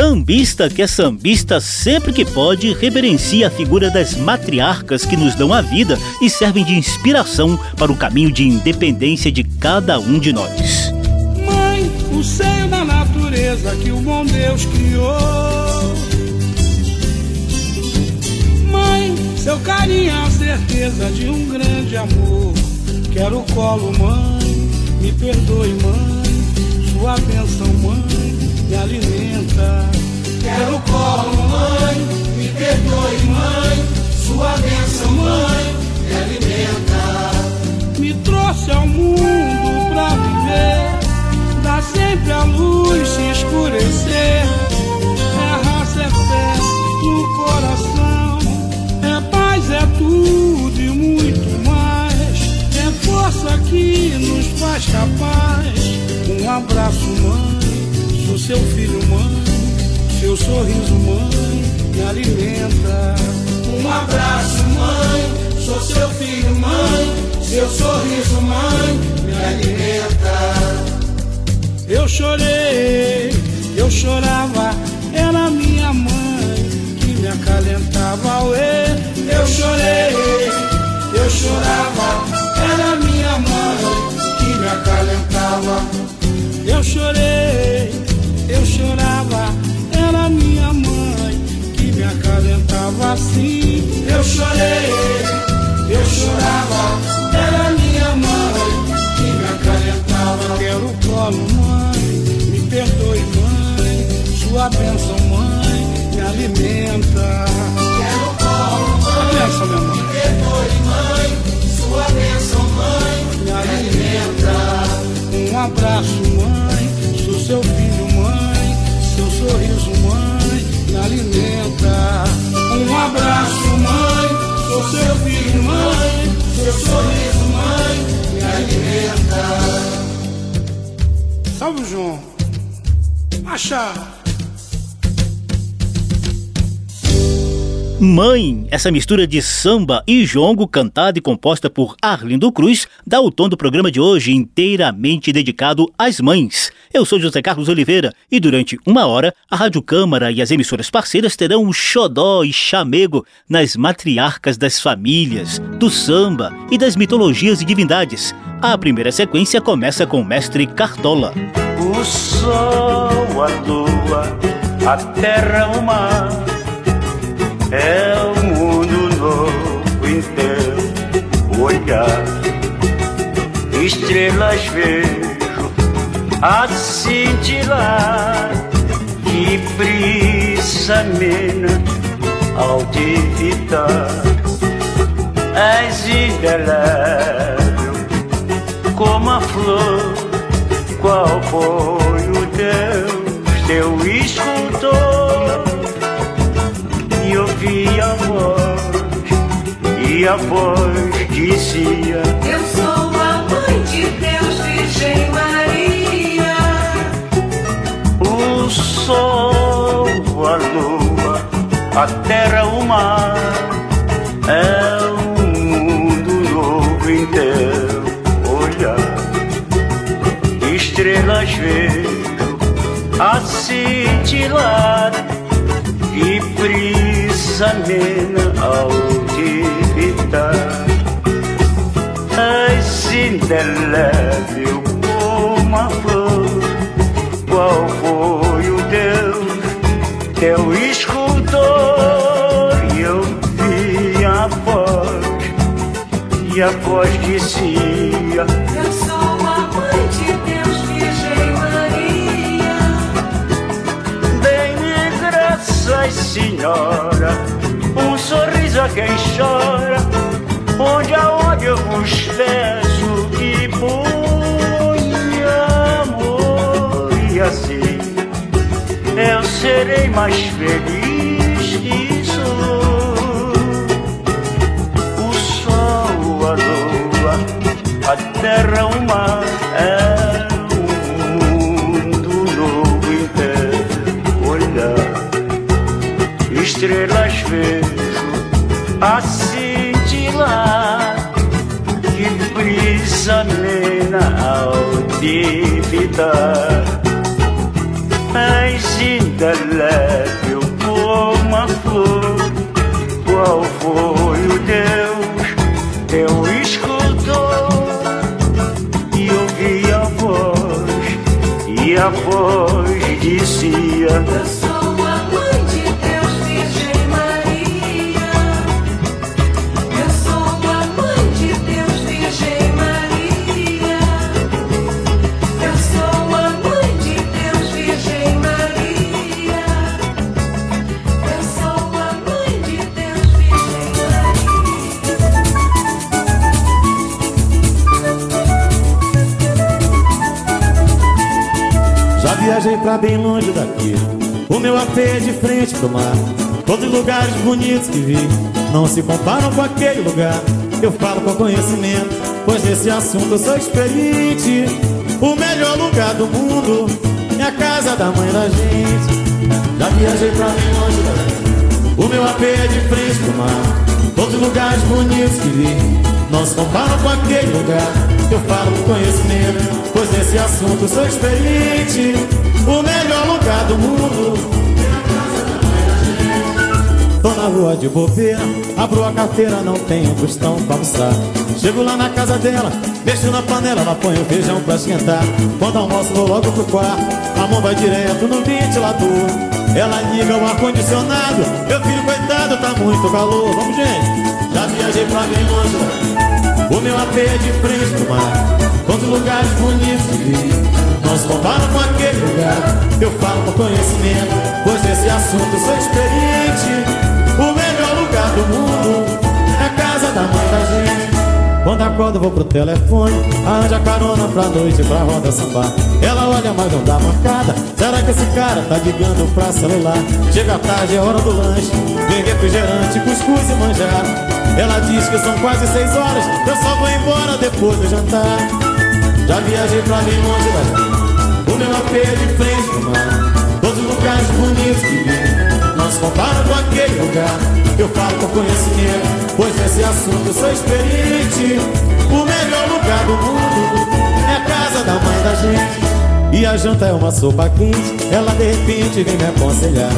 Sambista que é sambista sempre que pode reverencia a figura das matriarcas que nos dão a vida e servem de inspiração para o caminho de independência de cada um de nós. Mãe, o seio da natureza que o bom Deus criou. Mãe, seu carinho é a certeza de um grande amor. Quero o colo, mãe, me perdoe, mãe, sua bênção, mãe me alimenta. Quero colo, mãe, me perdoe, mãe, sua bênção, mãe, me alimenta. Me trouxe ao mundo pra viver, dá sempre a luz se escurecer. É raça, é fé no coração, é paz, é tudo e muito mais. É força que nos faz capaz. Um abraço, mãe seu filho, mãe, seu sorriso, mãe, me alimenta. Um abraço, mãe, sou seu filho, mãe, seu sorriso, mãe, me alimenta. Eu chorei, eu chorava, era minha mãe que me acalentava. Ué. Eu chorei, eu chorava, era minha mãe que me acalentava. Assim. Seu sorriso, mãe, me alimenta. Salve, João. Achar. Mãe, essa mistura de samba e jongo cantada e composta por Arlindo Cruz dá o tom do programa de hoje inteiramente dedicado às mães. Eu sou José Carlos Oliveira e durante uma hora a Rádio Câmara e as emissoras parceiras terão um xodó e chamego nas matriarcas das famílias, do samba e das mitologias e divindades. A primeira sequência começa com o mestre Cartola. O sol, a lua, a terra, o mar é um mundo novo teu olhar. Estrelas vejo a cintilar que brisa amena ao te fitar. És indelével como a flor, qual foi o Deus, teu escultor? E a voz, e a voz dizia: Eu sou a mãe de Deus, Virgem Maria. O sol, a lua, a terra, o mar, é um mundo novo em teu olhar. Estrelas vejo a cintilar e brisa amena ao te evitar. És indelével como a flor, qual foi o Deus, teu escultor? E eu vi a voz, e a voz dizia: Senhora, um sorriso a quem chora, onde aonde eu vos peço que ponha amor e assim eu serei mais feliz que sou. O sol, a lua, a terra, o mar estrelas vejo a cintilar. Que brisa amena ao divitar. És ainda leve como a flor. Qual foi o Deus, teu escultor? E ouvi a voz, e a voz dizia: pra bem longe daqui. O meu AP é de frente pro mar. Todos os lugares bonitos que vi não se comparam com aquele lugar. Eu falo com conhecimento, pois nesse assunto eu sou experiente. O melhor lugar do mundo é a casa da mãe da gente. Já viajei pra bem longe daqui. O meu AP é de frente pro mar. Todos os lugares bonitos que vi não se comparam com aquele lugar. Eu falo com conhecimento, pois nesse assunto sou experiente. O melhor lugar do mundo. Tô na rua de bobeira, abro a carteira, não tenho tostão pra almoçar. Chego lá na casa dela, mexo na panela, ela põe o feijão pra esquentar. Quando almoço vou logo pro quarto, a mão vai direto no ventilador. Ela liga o ar-condicionado, meu filho coitado, tá muito calor. Vamos gente, já viajei pra bem. O meu AP é de frente pro mar, quantos lugares bonitos vi. Compara com aquele lugar, eu falo com conhecimento, pois nesse assunto sou experiente. O melhor lugar do mundo é a casa da mãe da gente. Quando acordo vou pro telefone Arranja carona pra noite pra roda sambar. Ela olha mas não dá mancada. Será que esse cara tá ligando pra celular? Chega tarde, é hora do lanche. Vem refrigerante, cuscuz e manjar. Ela diz que são quase seis horas. Eu só vou embora depois do jantar. Já viajei pra bem longe daqui Meu é de frente pro mar. Todos os lugares bonitos que vi não se compara com aquele lugar. Eu falo com conhecimento Pois nesse assunto eu sou experiente. O melhor lugar do mundo É a casa da mãe da gente. E a janta é uma sopa quente Ela de repente vem me aconselhar.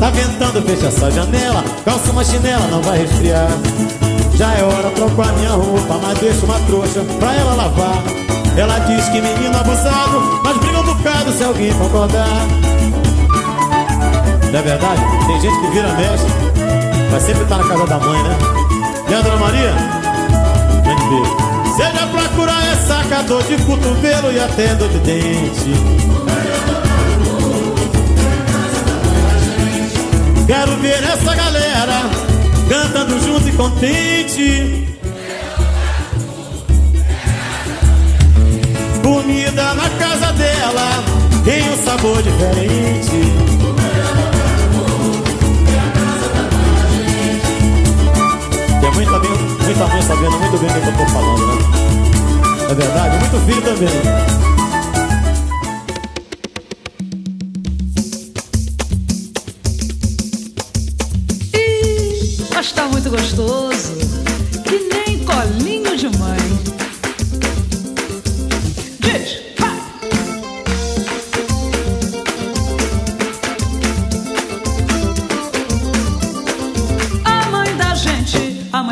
Tá ventando, fecha essa janela Calça uma chinela, não vai resfriar. Já é hora trocar minha roupa Mas deixa uma trouxa pra ela lavar Ela diz que menino abusado Mas briga um bocado se alguém concordar não é verdade? Tem gente que vira mestre, mas sempre tá na casa da mãe, né? Dona Maria? Grande beijo. Seja pra curar é sacador de cotovelo e até dor de dente. Quero ver essa galera cantando junto e contente. Comida na casa dela tem um sabor diferente. Tem muita, muita mãe sabendo muito bem o que eu tô falando, né? É verdade? Muito filho também. Tá muito gostoso.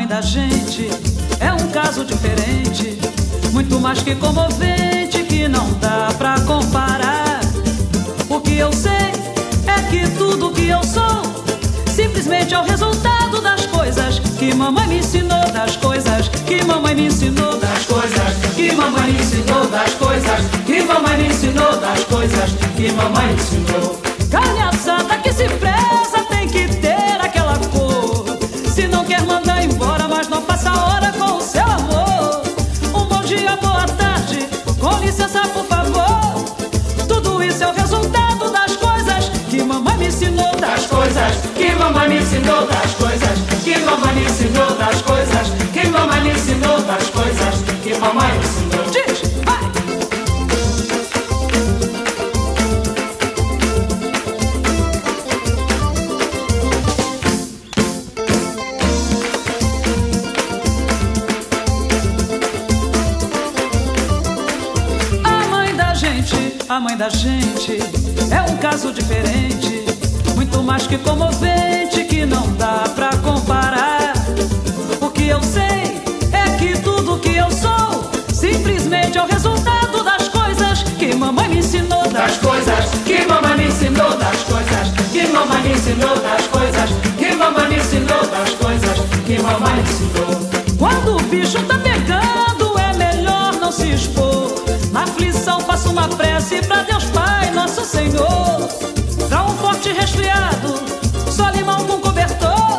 Mãe da gente é um caso diferente, muito mais que comovente que não dá pra comparar. O que eu sei é que tudo que eu sou simplesmente é o resultado das coisas que mamãe me ensinou, das coisas que mamãe me ensinou, das coisas que mamãe me ensinou, das coisas que mamãe me ensinou, das coisas que mamãe me ensinou. Carne assada que se preza mamãe me ensinou das coisas, Quilomba me ensinou das coisas, Quilomba me ensinou das coisas. Que mamãe ensinou. Diz, vai! A mãe da gente, a mãe da gente é um caso diferente, muito mais que comover. ensinou das coisas que mamãe ensinou das coisas que mamãe ensinou. Quando o bicho tá pegando, é melhor não se expor. Na aflição, faça uma prece pra Deus Pai, Nosso Senhor. Dá um forte resfriado, só limão com cobertor.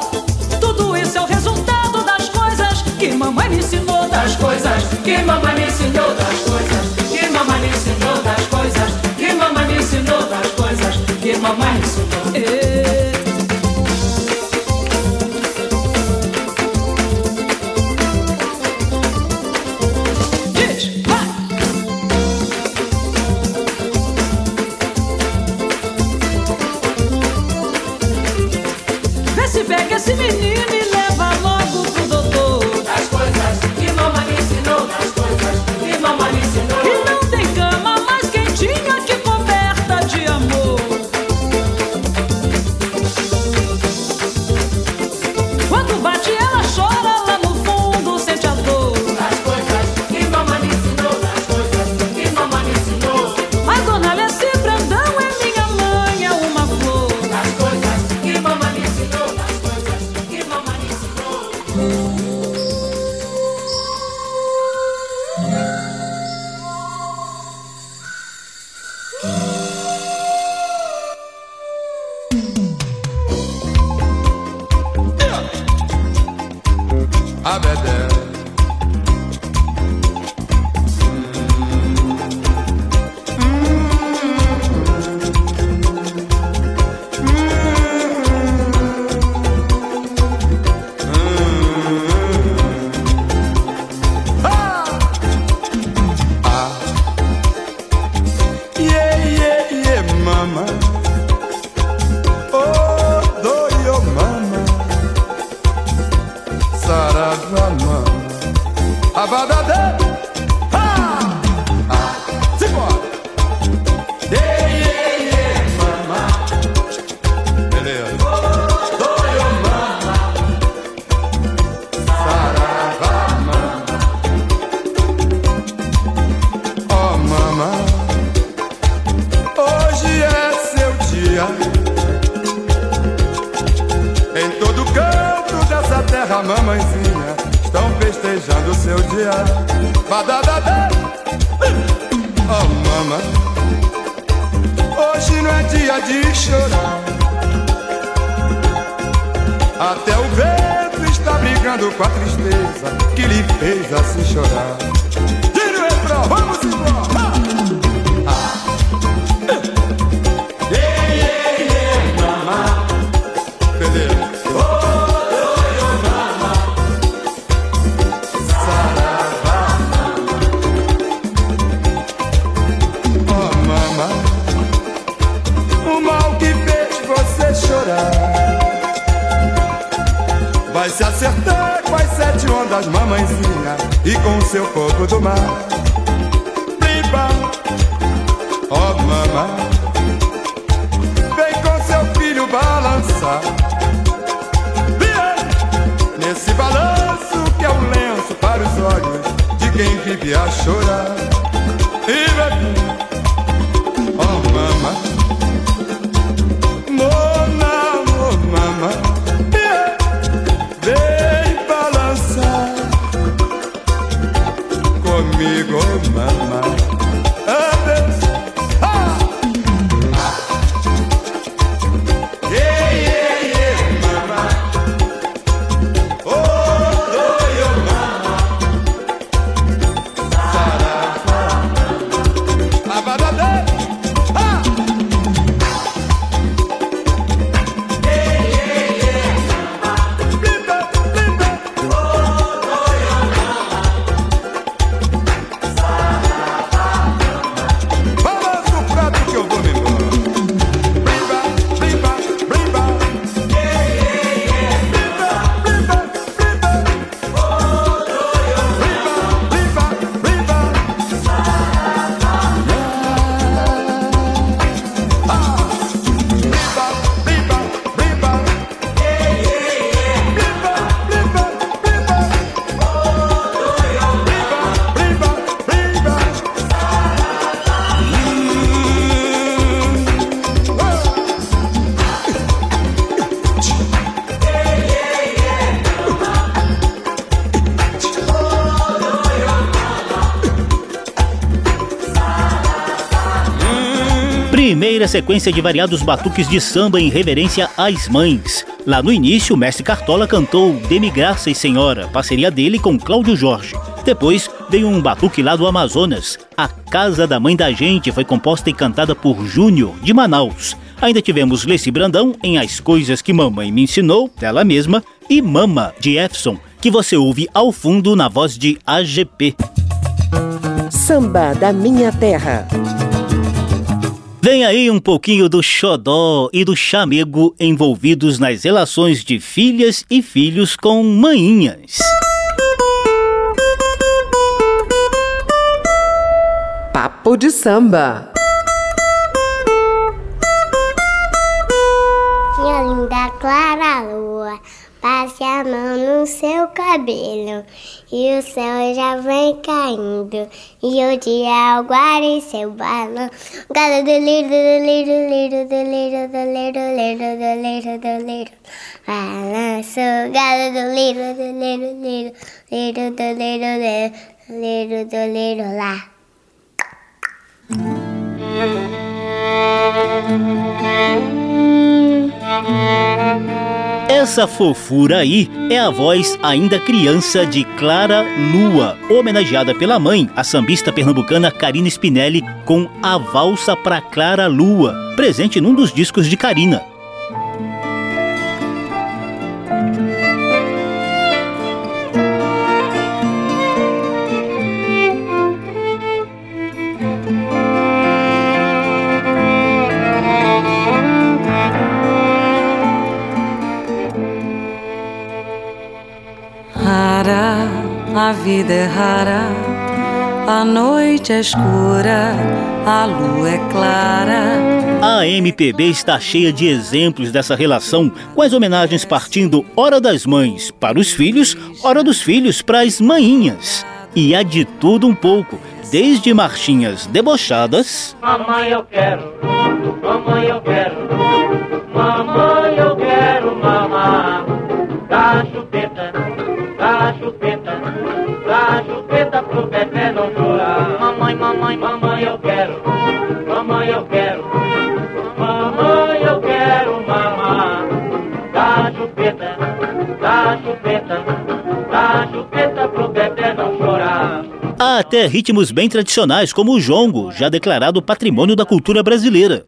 Tudo isso é o resultado das coisas que mamãe me ensinou. Das coisas que mamãe me ensinou, das coisas que mamãe me ensinou, das coisas que mamãe me ensinou, das coisas que mamãe saragama Avadadê oh my. Sequência de variados batuques de samba em reverência às mães. Lá no início, o mestre Cartola cantou Demi Graça e Senhora, parceria dele com Cláudio Jorge. Depois veio um batuque lá do Amazonas. A Casa da Mãe da Gente foi composta e cantada por Júnior, de Manaus. Ainda tivemos Leci Brandão em As Coisas que Mamãe Me Ensinou, dela mesma, e Mama, de Efson, que você ouve ao fundo na voz de AGP. Samba da Minha Terra. Vem aí um pouquinho do xodó e do chamego envolvidos nas relações de filhas e filhos com mainhas. Papo de samba. Minha linda clara lua, passe a mão no seu cabelo e o céu já vem caindo e o dia aguarde seu balão. Galo do lindo, do lindo, lindo, do lindo, do lindo, lindo, do lindo, do lindo. Balança o galo do lindo, do lindo, lindo, lindo, do lindo, lindo, lindo, do lindo lá. Essa fofura aí é a voz ainda criança de Clara Lua, homenageada pela mãe, a sambista pernambucana Karina Spinelli, com A Valsa pra Clara Lua, presente num dos discos de Karina. Vida é rara, a noite é escura, a lua é clara. A MPB está cheia de exemplos dessa relação, com as homenagens partindo hora das mães para os filhos, hora dos filhos para as mainhas. E há de tudo um pouco, desde marchinhas debochadas Mamãe eu quero, mamãe eu quero, mamãe Até ritmos bem tradicionais, como o jongo, já declarado patrimônio da cultura brasileira.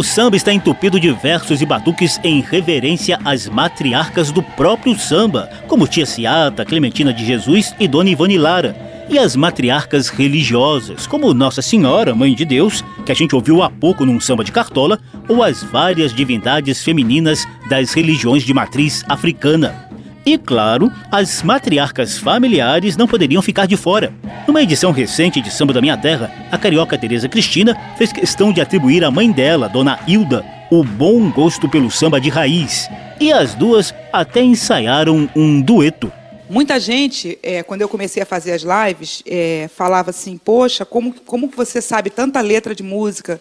O samba está entupido de versos e batuques em reverência às matriarcas do próprio samba, como Tia Ciata, Clementina de Jesus e Dona Ivone Lara. E as matriarcas religiosas, como Nossa Senhora, Mãe de Deus, que a gente ouviu há pouco num samba de cartola, ou as várias divindades femininas das religiões de matriz africana. E claro, as matriarcas familiares não poderiam ficar de fora. Numa edição recente de Samba da Minha Terra, a carioca Tereza Cristina fez questão de atribuir à mãe dela, Dona Hilda, o bom gosto pelo samba de raiz. E as duas até ensaiaram um dueto. Muita gente, é, quando eu comecei a fazer as lives, é, falava assim, poxa, como, como que você sabe tanta letra de música?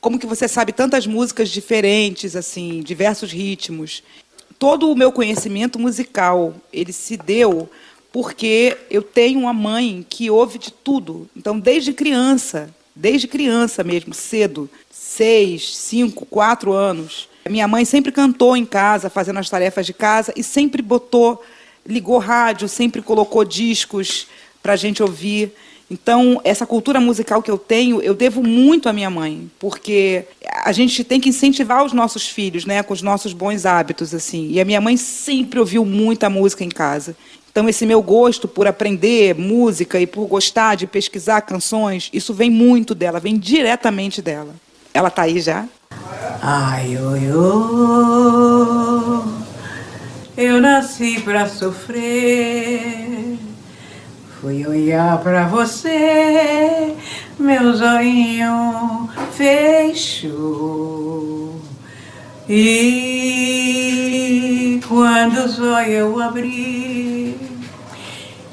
Como que você sabe tantas músicas diferentes, assim, diversos ritmos? Todo o meu conhecimento musical, ele se deu porque eu tenho uma mãe que ouve de tudo. Então, desde criança, desde criança mesmo, cedo, seis, cinco, quatro anos, minha mãe sempre cantou em casa, fazendo as tarefas de casa e sempre botou ligou rádio, sempre colocou discos para a gente ouvir. Então, essa cultura musical que eu tenho, eu devo muito à minha mãe, porque a gente tem que incentivar os nossos filhos, né, com os nossos bons hábitos assim. E a minha mãe sempre ouviu muita música em casa. Então, esse meu gosto por aprender música e por gostar de pesquisar canções, isso vem muito dela, vem diretamente dela. Ela tá aí já? Ai, oi, oi, eu nasci pra sofrer. Fui olhar pra você, meu zoinho fechou. E quando o zóio eu abri,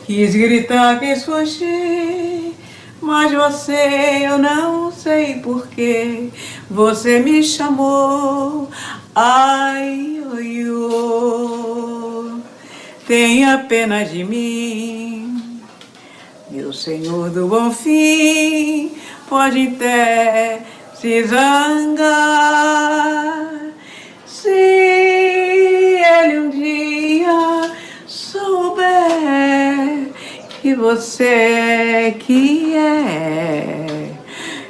quis gritar, quis fugir, Mas você, eu não sei porquê, você me chamou. Ai, oi, oi, tenha pena de mim. Meu Senhor do Bom Fim pode até se zangar. Se ele um dia souber que você que é.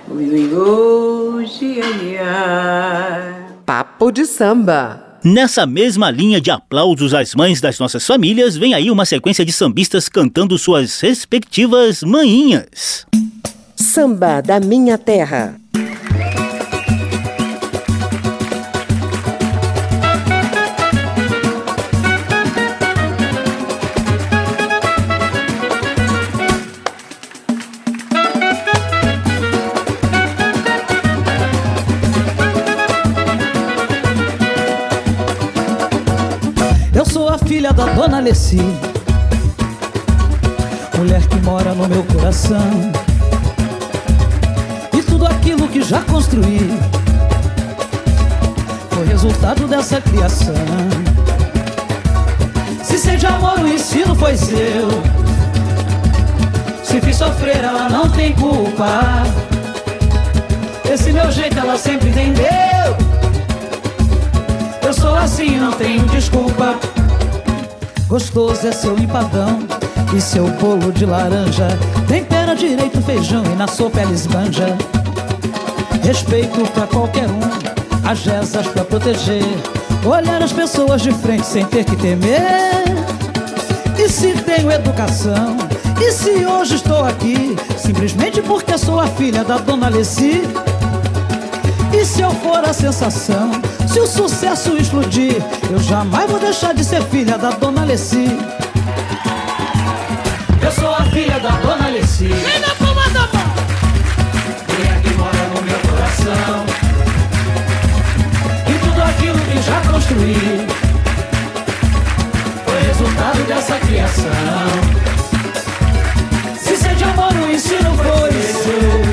Hoje é. Papo de samba. Nessa mesma linha de aplausos às mães das nossas famílias, vem aí uma sequência de sambistas cantando suas respectivas manhinhas. Samba da minha terra. Dona Alessi. Mulher que mora no meu coração. E tudo aquilo que já construí Foi resultado dessa criação. Se sei de amor o ensino foi seu. Se fiz sofrer ela não tem culpa. Esse meu jeito ela sempre entendeu eu sou assim, não tenho desculpa. Gostoso é seu empadão e seu bolo de laranja. Tempera direito o feijão e na sopa ela esbanja. Respeito pra qualquer um, as rezas pra proteger. Olhar as pessoas de frente sem ter que temer. E se tenho educação? E se hoje estou aqui? Simplesmente porque sou a filha da dona Alessi? E se eu for a sensação? Se o sucesso explodir, eu jamais vou deixar de ser filha da dona Alessi. Eu sou a filha da dona Alessi. Vem na palma da mão! Quem é que mora no meu coração? E tudo aquilo que já construí foi resultado dessa criação. Se ser de amor o ensino foi seu.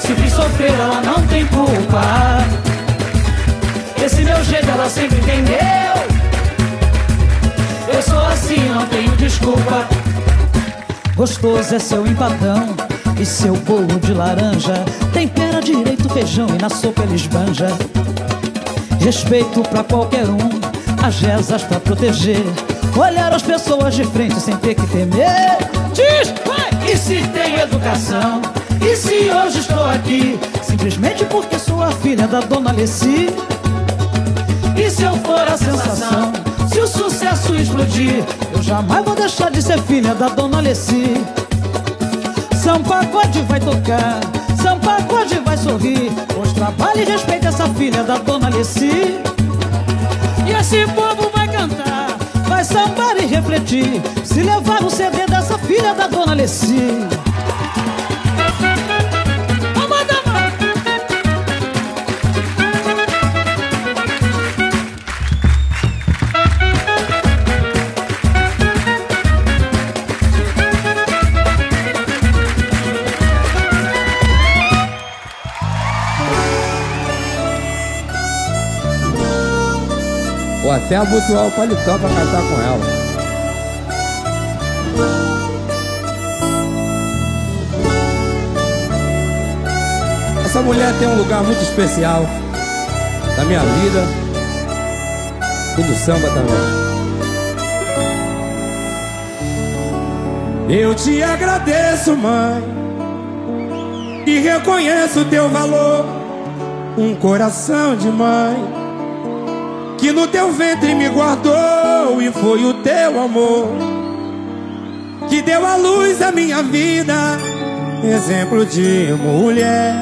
Se fiz sofrer, ela não tem culpa. Meu jeito ela sempre entendeu. Eu sou assim, não tenho desculpa. Gostoso é seu empadão e seu bolo de laranja. Tempera direito feijão e na sopa ele esbanja. Respeito pra qualquer um, as rezas pra proteger. Olhar as pessoas de frente sem ter que temer. Diz, vai! E se tem educação? E se hoje estou aqui? Simplesmente porque sou a filha da dona Alessi. Se eu for a sensação? Se o sucesso explodir, eu jamais vou deixar de ser filha da dona Alessi. São Pagode vai tocar, São Pagode vai sorrir. Pois trabalha e respeita essa filha da dona Alessi. E esse povo vai cantar, vai sambar e refletir. Se levar o CD dessa filha da dona Alessi. Até abotoar o paletó pra cantar com ela. Essa mulher tem um lugar muito especial na minha vida e do samba também. Eu te agradeço, mãe, e reconheço teu valor. Um coração de mãe que no teu ventre me guardou e foi o teu amor que deu à luz a minha vida. Exemplo de mulher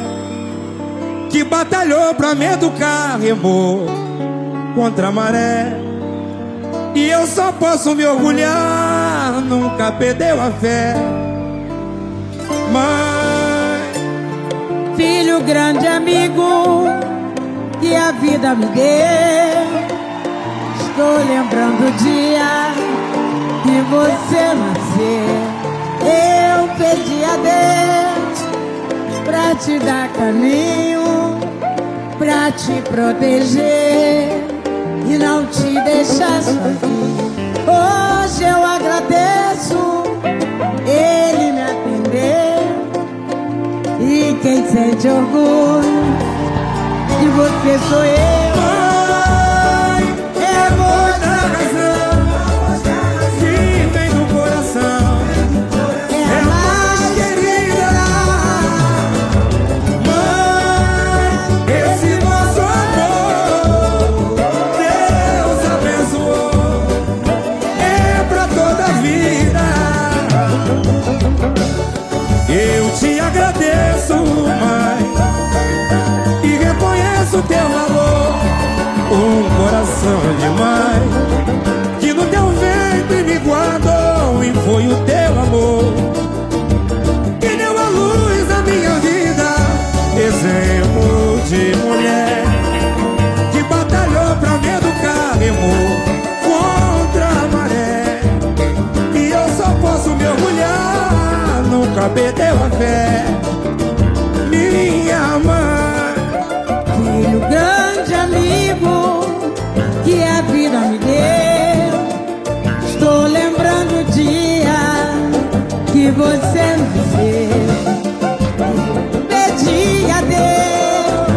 que batalhou pra me educar, remou contra a maré. E eu só posso me orgulhar, nunca perdeu a fé. Mãe, Filho grande amigo que a vida me deu. Estou lembrando o dia que você nasceu. Eu pedi a Deus te dar caminho, pra te proteger e não te deixar sozinho. Hoje eu agradeço ele me atender e quem sente orgulho de você sou eu. Coração de mãe Que no teu ventre me guardou E foi o teu amor. Que deu a luz à minha vida Exemplo de mulher. Que batalhou pra me educar Remou contra a maré. E eu só posso me orgulhar Nunca perdeu a fé me deu. Pedi a Deus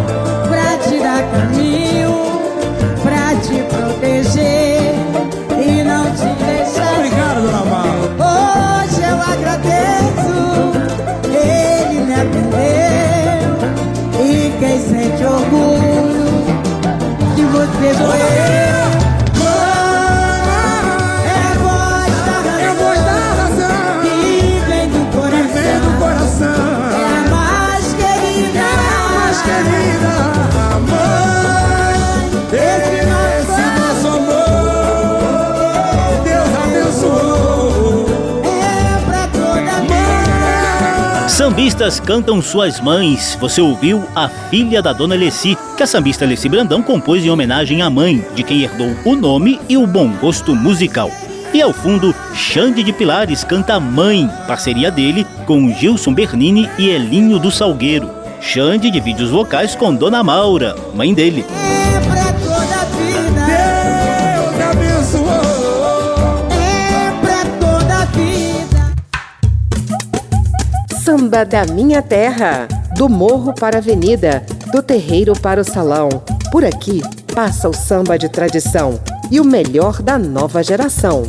pra te dar caminho, pra te proteger e não te deixar. Obrigado, dona Mala. Hoje eu agradeço, ele me atendeu. E quem sente orgulho de você sou eu. Sambistas cantam suas mães. Você ouviu A Filha da Dona Leci, que a sambista Leci Brandão compôs em homenagem à mãe, de quem herdou o nome e o bom gosto musical. E ao fundo, Xande de Pilares canta Mãe, parceria dele com Gilson Bernini e Elinho do Salgueiro. Xande divide os vocais com Dona Maura, mãe dele. Da Minha Terra. Do morro para a avenida, do terreiro para o salão. Por aqui passa o samba de tradição e o melhor da nova geração.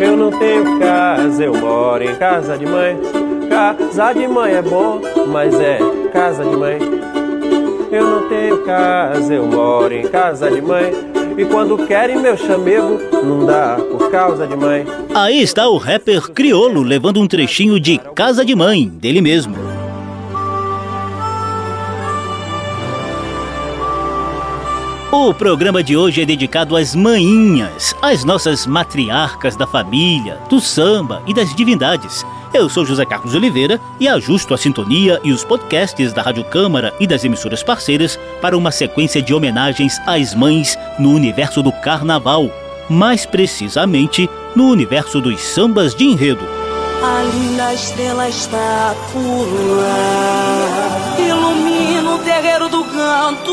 Eu não tenho casa, eu moro em casa de mãe. Casa de mãe é bom, mas é casa de mãe. Eu não tenho casa, eu moro em casa de mãe. E quando querem meu chamego, não dá por causa de mãe. Aí está o rapper Criolo levando um trechinho de Casa de Mãe, dele mesmo. O programa de hoje é dedicado às manhinhas, às nossas matriarcas da família, do samba e das divindades. Eu sou José Carlos Oliveira e ajusto a sintonia e os podcasts da Rádio Câmara e das emissoras parceiras para uma sequência de homenagens às mães no universo do carnaval, mais precisamente no universo dos sambas de enredo. A linda estrela está por lá, ilumina o terreiro do canto.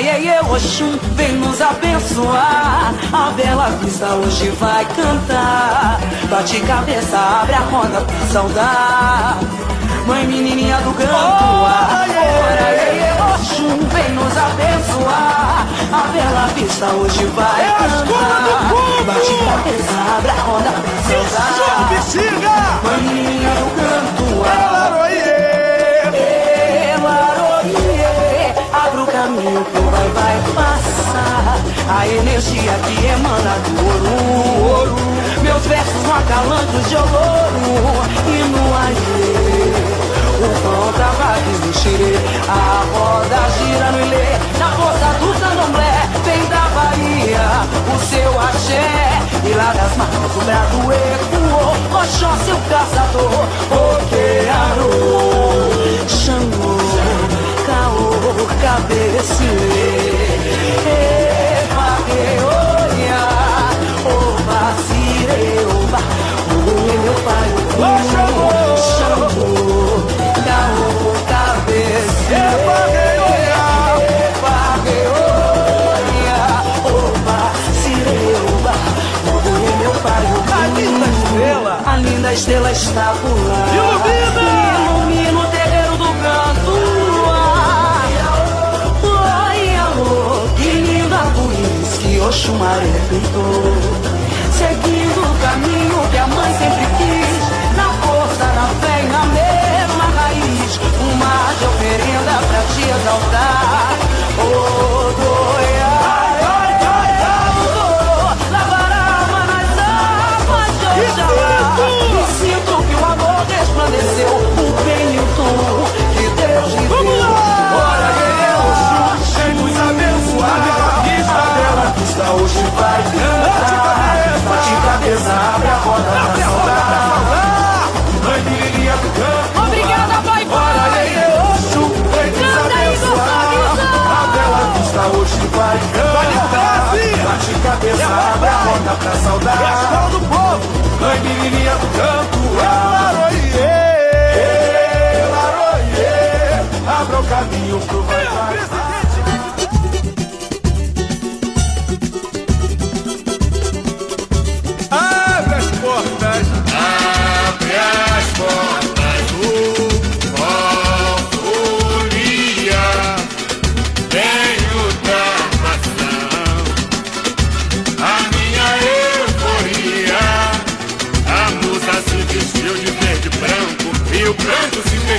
Ora, iê, iê, Oxum, vem nos abençoar. A bela vista hoje vai cantar. Bate cabeça, abre a roda pra saudar. Mãe menininha do canto, ora, iê, iê, Oxum, vem nos abençoar. A bela vista hoje vai cantar. Bate cabeça, abre a roda pra saudar. Mãe menininha a energia que emana do ouro, ouro. Meus versos no acalanto de ouro. E no aie. O pão tava aqui no xerê, a roda gira no ilê, na força do candomblé, vem da Bahia, o seu axé, e lá das marcas do brado ecoou, Oxóssi o caçador, Okearo, Xangô, Caô, Cabecilê, A linda estrela. a linda estrela está por lá. Ilumina! Ilumina Oxumaré pintou. Seguindo o caminho que a mãe sempre quis. Na força, na fé e na mesma raiz. Um mar de oferenda pra te exaltar. Hoje vai cantar. Bate cabeça, abre a roda pra saudar. É a escola do povo. Mãe Mirilinha do campo. Elaroiê, Elaroiê. Abra o caminho pro vai vai. Abre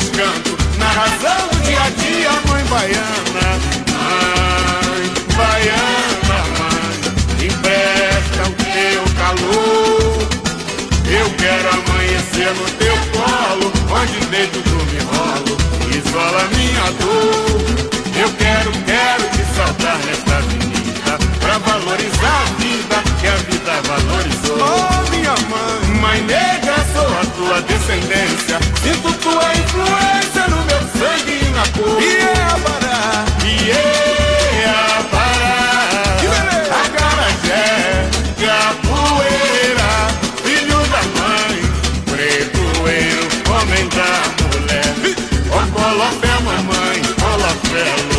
fez canto. Na razão do dia a dia, mãe baiana, mãe baiana, mãe, empresta o teu calor. Eu quero amanhecer no teu colo, onde dentro tu me rolo, isola minha dor. Eu quero, quero te saudar nesta avenida, pra valorizar descendência, sinto tua influência no meu sangue e na cor. E é e é a bará, acarajé, capoeira, filho da mãe, preto eu, homem da mulher. Ó colofé mamãe, colofé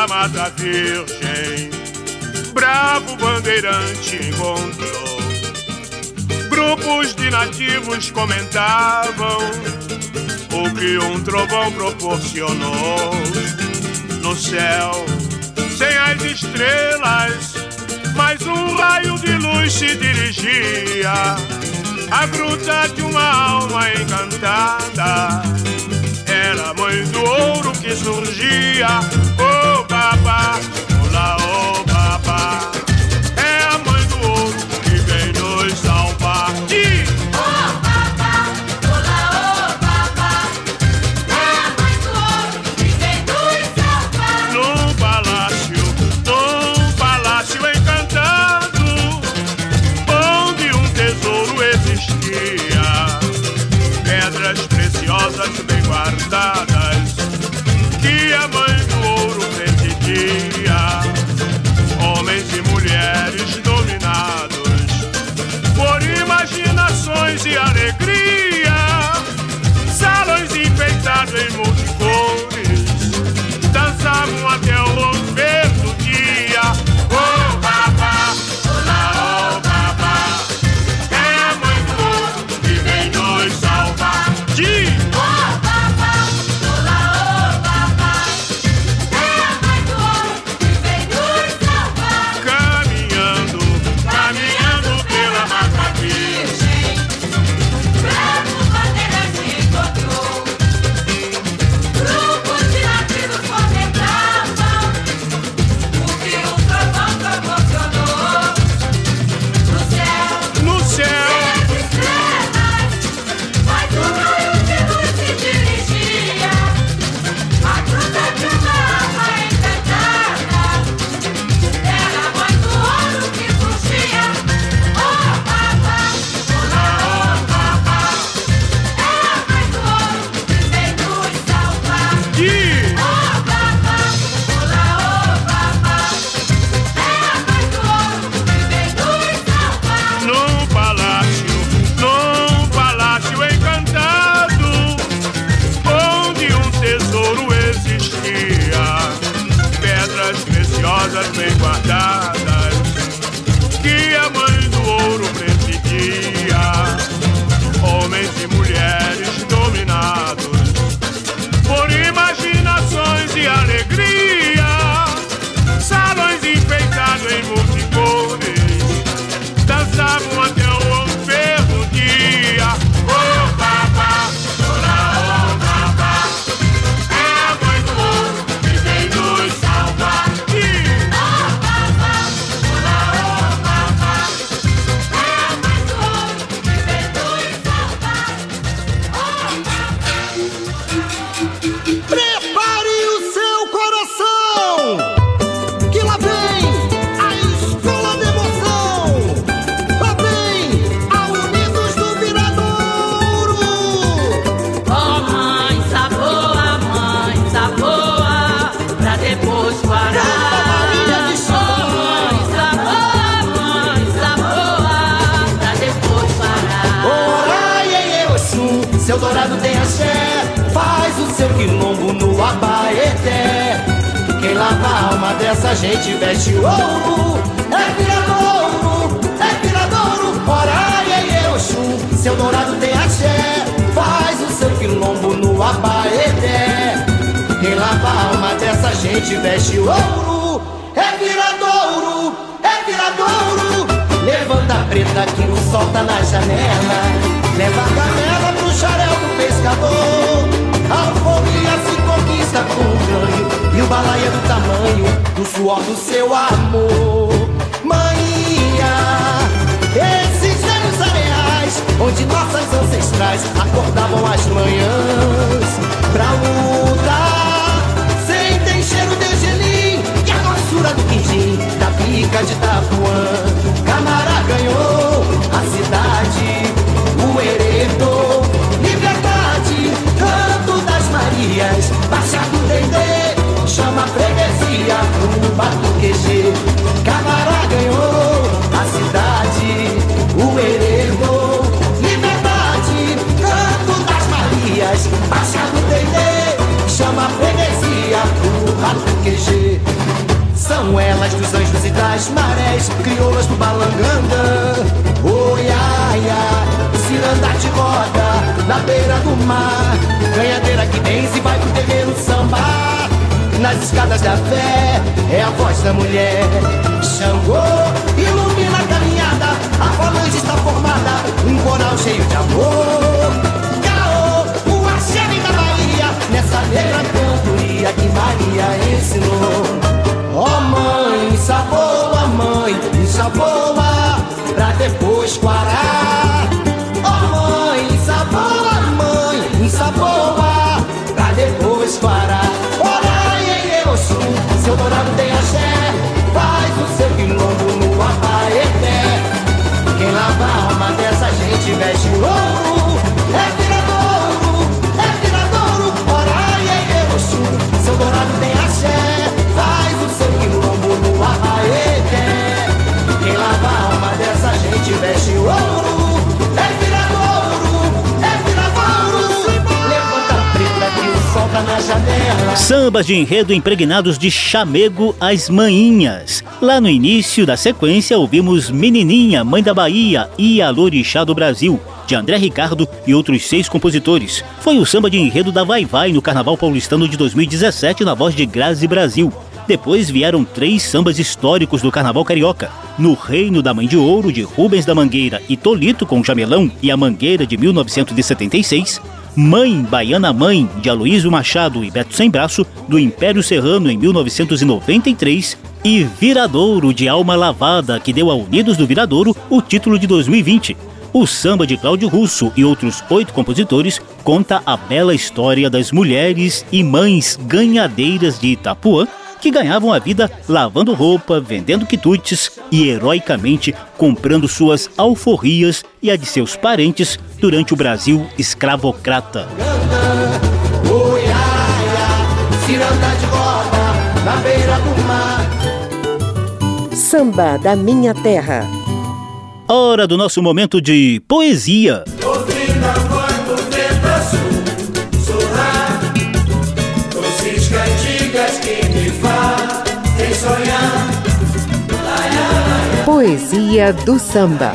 pela Mata Virgem, bravo bandeirante encontrou. Grupos de nativos comentavam o que um trovão proporcionou no céu, sem as estrelas, mas um raio de luz se dirigia à gruta de uma alma encantada. Era a mãe do ouro que surgia, oh lava a alma dessa gente veste ouro, é viradouro, é viradouro. Orai em Oxum, seu dourado tem axé, faz o seu quilombo no Abaeté. Quem lava a alma dessa gente veste ouro, é viradouro, é viradouro. Levanta a preta que o sol tá na janela. Leva a canela pro xarel do pescador. A alforria se conquista com o ganho. E o balaia do tamanho do suor do seu amor. Maninha, esses velhos areais, onde nossas ancestrais acordavam as manhãs pra lutar. Sentem cheiro de gelim e a doçura do quindim da pica de Tapuã. Camará ganhou a cidade, o heredou liberdade, canto das Marias, baixado Dendê, chama a freguesia pro batuqueje. Camará ganhou a cidade, o heredou liberdade, canto das Marias, baixado Dendê, chama a freguesia pro batuqueje. Traz dos anjos e das marés, crioulas do balanganda. Oi, ai, ciranda de roda, na beira do mar. Ganhadeira que benze vai pro terreiro sambar. Escadas da fé, é a voz da mulher. Xangô, ilumina a caminhada, a falange está formada, um coral cheio de amor. Caô, o axé da Bahia, nessa negra cantoria que Maria ensinou. Ó mãe, saboa, mãe, saboa, pra depois quarar. Ó mãe, saboa, mãe, saboa, pra depois quarar. Seu dourado tem axé, faz o seu quilombo no abaeté. Quem lava a alma dessa gente veste ouro, é viradouro, é viradouro. Ora, em Oxum, seu dourado tem axé, faz o seu quilombo no abaeté. Quem lava a alma dessa gente veste ouro, Sambas de enredo impregnados de chamego às maninhas. Lá no início da sequência ouvimos Menininha, Mãe da Bahia e Alorixá do Brasil, de André Ricardo e outros seis compositores. Foi o samba de enredo da Vai Vai no Carnaval Paulistano de 2017 na voz de Grazi Brasil. Depois vieram três sambas históricos do Carnaval Carioca. No Reino da Mãe de Ouro, de Rubens da Mangueira e Tolito com Jamelão e a Mangueira de 1976. Mãe, Baiana Mãe, de Aloísio Machado e Beto Sem Braço, do Império Serrano em 1993. E Viradouro, de Alma Lavada, que deu a Unidos do Viradouro o título de 2020. O samba de Cláudio Russo e outros oito compositores conta a bela história das mulheres e mães ganhadeiras de Itapuã que ganhavam a vida lavando roupa, vendendo quitutes e heroicamente comprando suas alforrias e a de seus parentes durante o Brasil escravocrata. Samba da Minha Terra. Hora do nosso momento de poesia. Poesia do samba.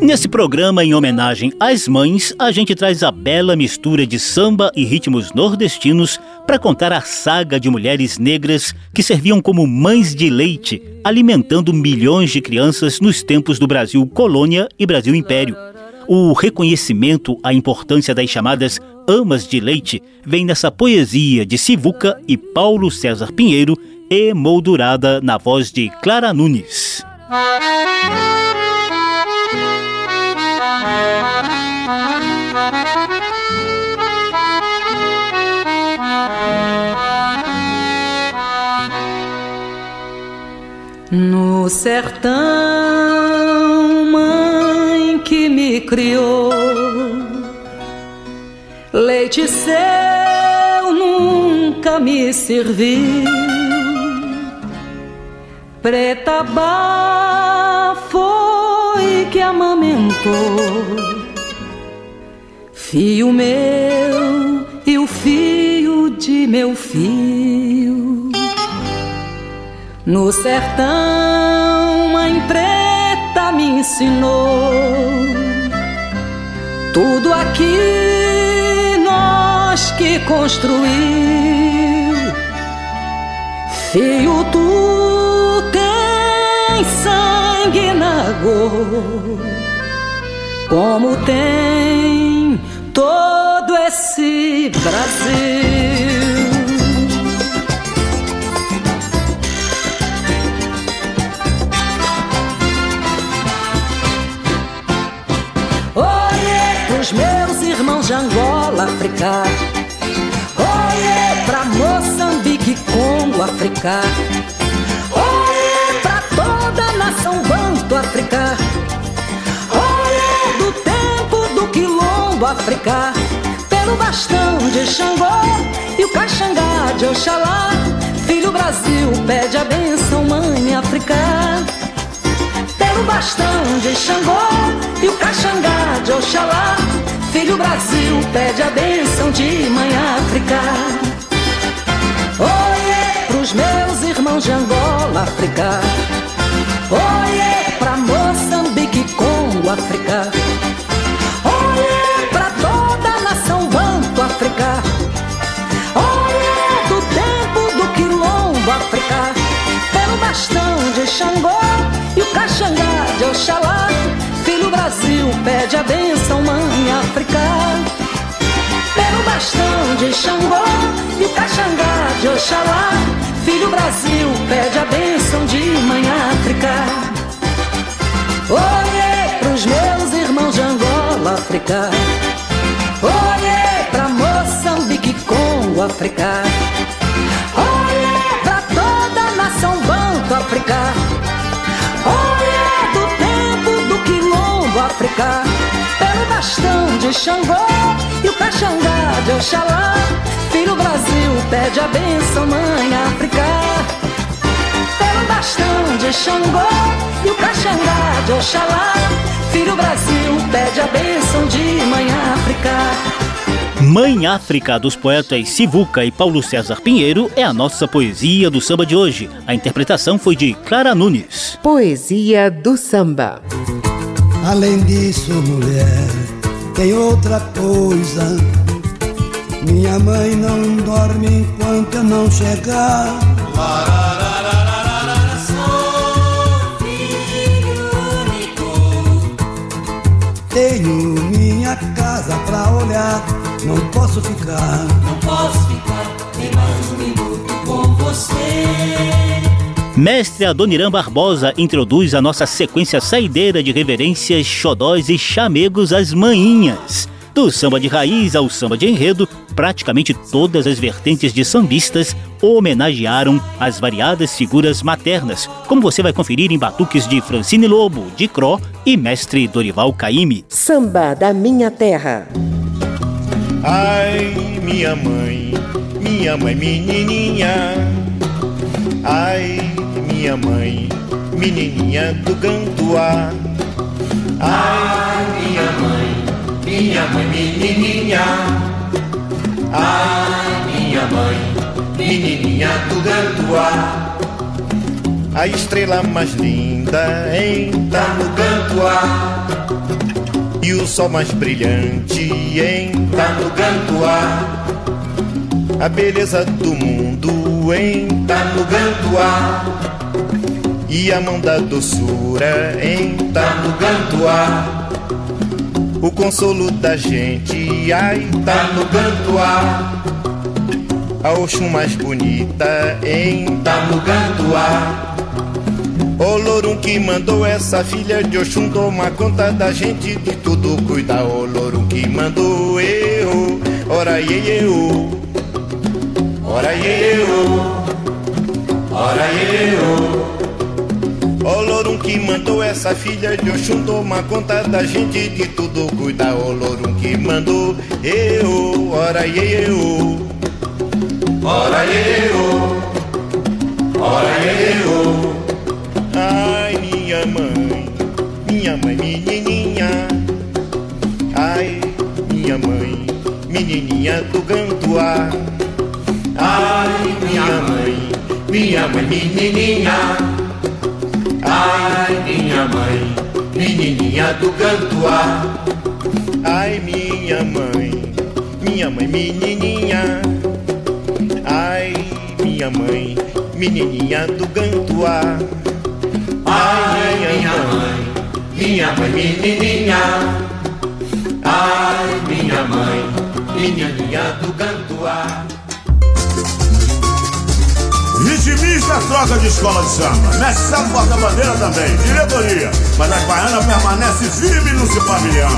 Nesse programa, em homenagem às mães, a gente traz a bela mistura de samba e ritmos nordestinos para contar a saga de mulheres negras que serviam como mães de leite, alimentando milhões de crianças nos tempos do Brasil Colônia e Brasil Império. O reconhecimento à importância das chamadas amas de leite vem nessa poesia de Sivuca e Paulo César Pinheiro, emoldurada na voz de Clara Nunes. No sertão, mãe que me criou, leite seu nunca me serviu. Preta Bá foi que amamentou, fio meu e o fio de meu fio. No sertão, mãe preta me ensinou tudo aqui nós que construiu. Filho, tu tem sangue na cor, como tem todo esse Brasil. Angola, África. Pra Moçambique, Congo, África. Olhei pra toda a nação banto, África. Olhei do tempo do quilombo, África. Pelo bastão de Xangô e o caxangá de Oxalá. Filho Brasil, pede a benção, mãe África. bastão de Xangô e o caxangá de Oxalá. Filho Brasil pede a bênção de Mãe África. Oiê pros meus irmãos de Angola, África. Oiê pra Moçambique, Congo, África. Oiê pra toda a nação Banto, África. Oiê do tempo do Quilombo, África. Pelo bastão de Xangô e o caxangá de Oxalá. Filho Brasil pede a bênção, Mãe África. Pelo bastão de Xangô e caxangá de Oxalá. Filho Brasil pede a bênção de Mãe África. Oiê pros meus irmãos de Angola, África. Oiê pra Moçambique, Congo, África. Oiê pra toda a nação Banto, África. África. Pelo bastão de Xangô e o caxangá de Oxalá. Filho Brasil pede a bênção, Mãe África. Pelo bastão de Xangô e o caxangá de Oxalá. Filho Brasil pede a bênção de Mãe África. Mãe África, dos poetas Sivuca e Paulo César Pinheiro, é a nossa poesia do samba de hoje. A interpretação foi de Clara Nunes. Poesia do samba. Além disso, mulher, tem outra coisa. Minha mãe não dorme enquanto eu não chegar. Sou filho único. Tenho minha casa pra olhar, não posso ficar. Não posso ficar nem mais um Mestre Adoniran Barbosa introduz a nossa sequência saideira de reverências, xodós e chamegos às manhinhas. Do samba de raiz ao samba de enredo, praticamente todas as vertentes de sambistas homenagearam as variadas figuras maternas, como você vai conferir em batuques de Francine Lobo, de Cro e mestre Dorival Caymmi. Samba da minha terra. Ai, minha mãe, minha mãe menininha. Ai, minha mãe, menininha do Gantuá. Ai, minha mãe, minha mãe menininha. Ai, minha mãe, menininha do Gantuá. A estrela mais linda entra no Gantuá. E o sol mais brilhante entra no Gantuá. A beleza do mundo entra no Gantuá. E a mão da doçura entra no Gantuá. O consolo da gente, ai, tá no Gantuá. A Oxum mais bonita entra no Gantuá. O Lorum que mandou essa filha de Oxum tomar conta da gente de tudo cuida. O Lorum que mandou eu, ora iê, eu, ora iê, eu, ora eu. O Lorum que mandou essa filha de Oxum tomar conta da gente de tudo cuida. O Lorum que mandou eu, ora eu, ora eu, ora eu. Ai, minha mãe, minha mãe menininha. Ai, minha mãe, menininha do Gantuá. Ai, minha mãe, minha mãe menininha. Ai, minha mãe, menininha do Gantuá. Ai, minha mãe, minha mãe menininha. Ai, minha mãe, menininha do Gantuá. Ai, minha mãe, minha mãe menininha. Ai, minha mãe, menininha do Gantuá. Ritmista troca de escola de samba. Mestre Samba porta-bandeira também. Diretoria. Mas a baiana permanece firme no seu pavilhão.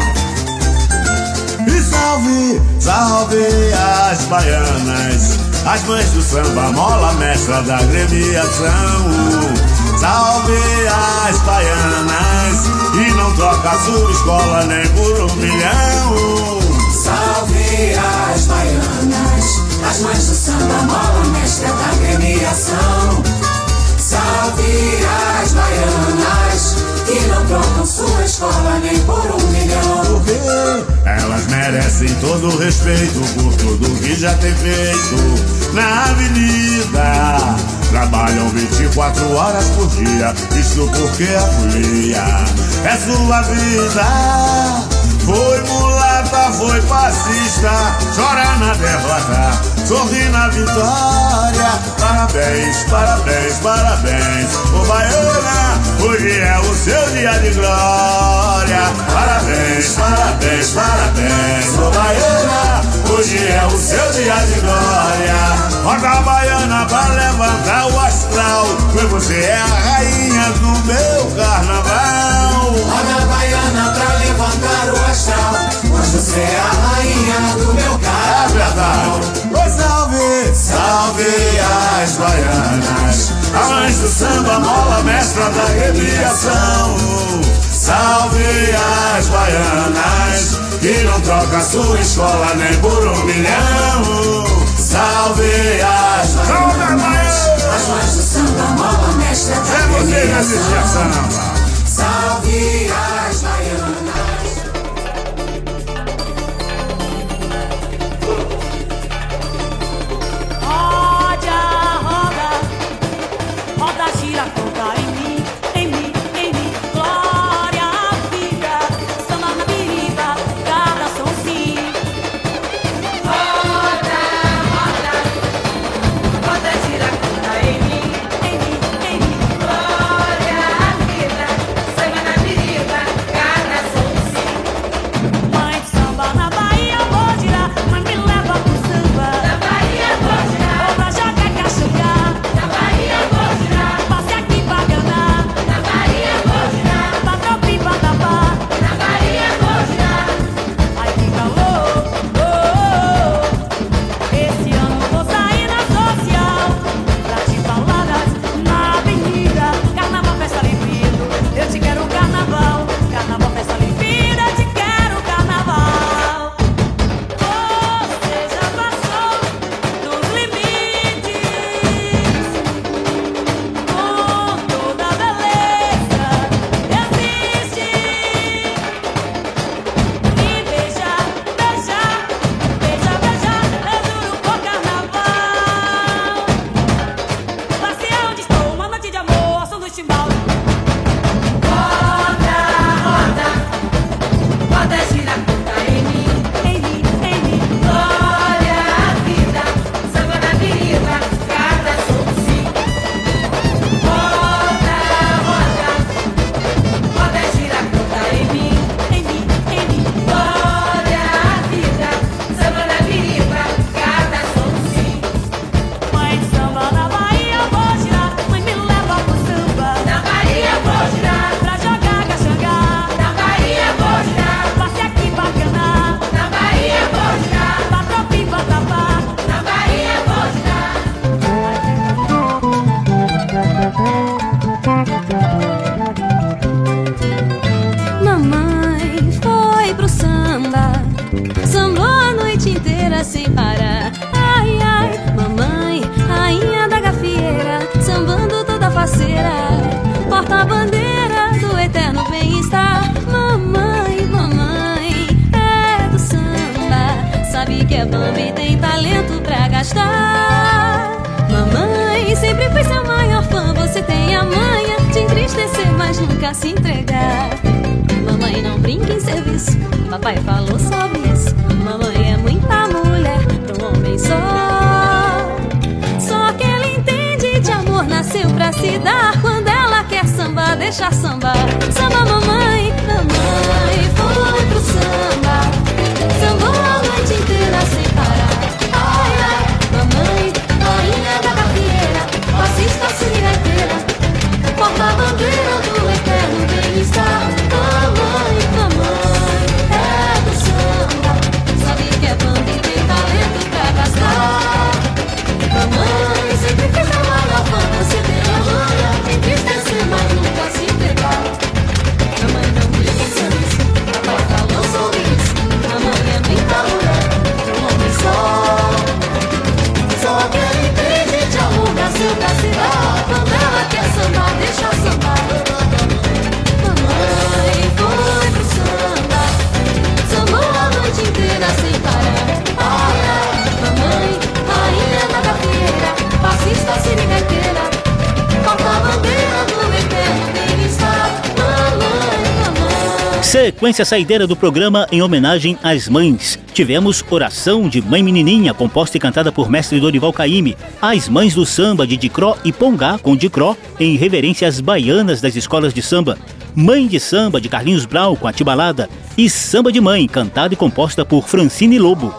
E salve, salve as baianas. As mães do samba, mola mestra da gremiação. Salve as baianas. E não troca a sua escola nem por um milhão. Salve as baianas, as mães do samba mola, mestre da premiação. Salve as baianas que não trocam sua escola nem por um milhão. Elas merecem todo o respeito por tudo que já tem feito na avenida. Trabalham 24 horas por dia, isso porque a folia é sua vida. Foi mulher foi passista, chora na derrota, sorri na vitória. Parabéns, parabéns, parabéns, ô Baiana, hoje é o seu dia de glória. Parabéns, parabéns, parabéns, ô Baiana, hoje é o seu dia de glória. Roda a Baiana pra levantar o astral, pois você é a rainha do meu carnaval. Você é a rainha do meu carnaval. Pois salve, salve as baianas. A mãe do samba, mola mestra da recriação. Salve as baianas, que não troca sua escola nem por um milhão. Salve as baianas, as mães do samba, mola mestra da recriação. Salve as Sequência saideira do programa em homenagem às mães. Tivemos Oração de Mãe Menininha, composta e cantada por mestre Dorival Caymmi. As Mães do Samba de Dicró e Pongá com Dicró, em reverência às baianas das escolas de samba. Mãe de Samba de Carlinhos Brau com Atibalada. E Samba de Mãe, cantada e composta por Francine Lobo.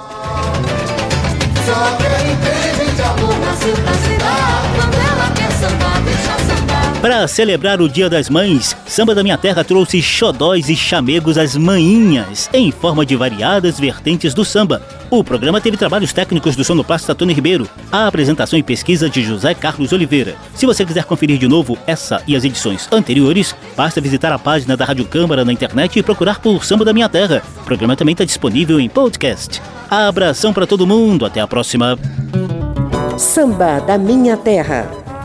Só amor nasceu Para celebrar o Dia das Mães, Samba da Minha Terra trouxe xodóis e chamegos às manhinhas, em forma de variadas vertentes do samba. O programa teve trabalhos técnicos do sonoplasta Tony Ribeiro, a apresentação e pesquisa de José Carlos Oliveira. Se você quiser conferir de novo essa e as edições anteriores, basta visitar a página da Rádio Câmara na internet e procurar por Samba da Minha Terra. O programa também está disponível em podcast. Abração para todo mundo, até a próxima. Samba da Minha Terra.